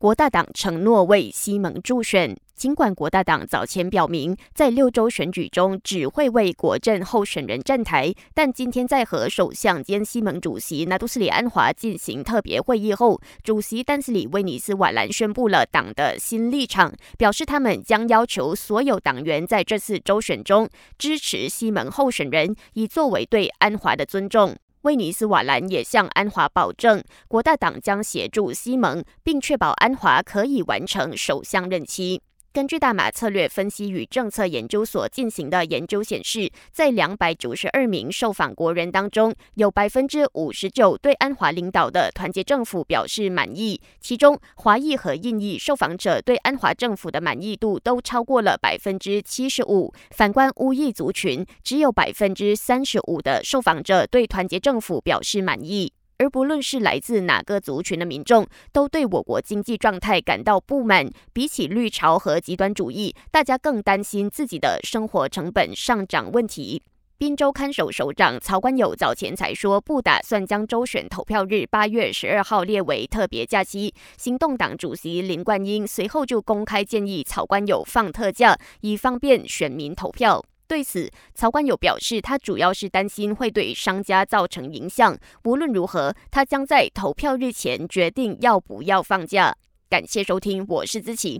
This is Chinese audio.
国大党承诺为西蒙助选。尽管国大党早前表明在六州选举中只会为国政候选人站台，但今天在和首相兼西蒙主席纳杜斯里安华进行特别会议后，主席丹斯里威尼斯瓦兰宣布了党的新立场，表示他们将要求所有党员在这次州选中支持西蒙候选人，以作为对安华的尊重。威尼斯瓦兰也向安华保证，国大党将协助西蒙，并确保安华可以完成首相任期。根据大马策略分析与政策研究所进行的研究显示，在两百九十二名受访国人当中，有百分之五十九对安华领导的团结政府表示满意。其中，华裔和印裔受访者对安华政府的满意度都超过了百分之七十五。反观乌裔族群，只有百分之三十五的受访者对团结政府表示满意。而不论是来自哪个族群的民众，都对我国经济状态感到不满。比起绿潮和极端主义，大家更担心自己的生活成本上涨问题。滨州看守首长曹冠友早前才说，不打算将周选投票日八月十二号列为特别假期。行动党主席林冠英随后就公开建议曹冠友放特假，以方便选民投票。对此，曹冠友表示，他主要是担心会对商家造成影响。无论如何，他将在投票日前决定要不要放假。感谢收听，我是资琪。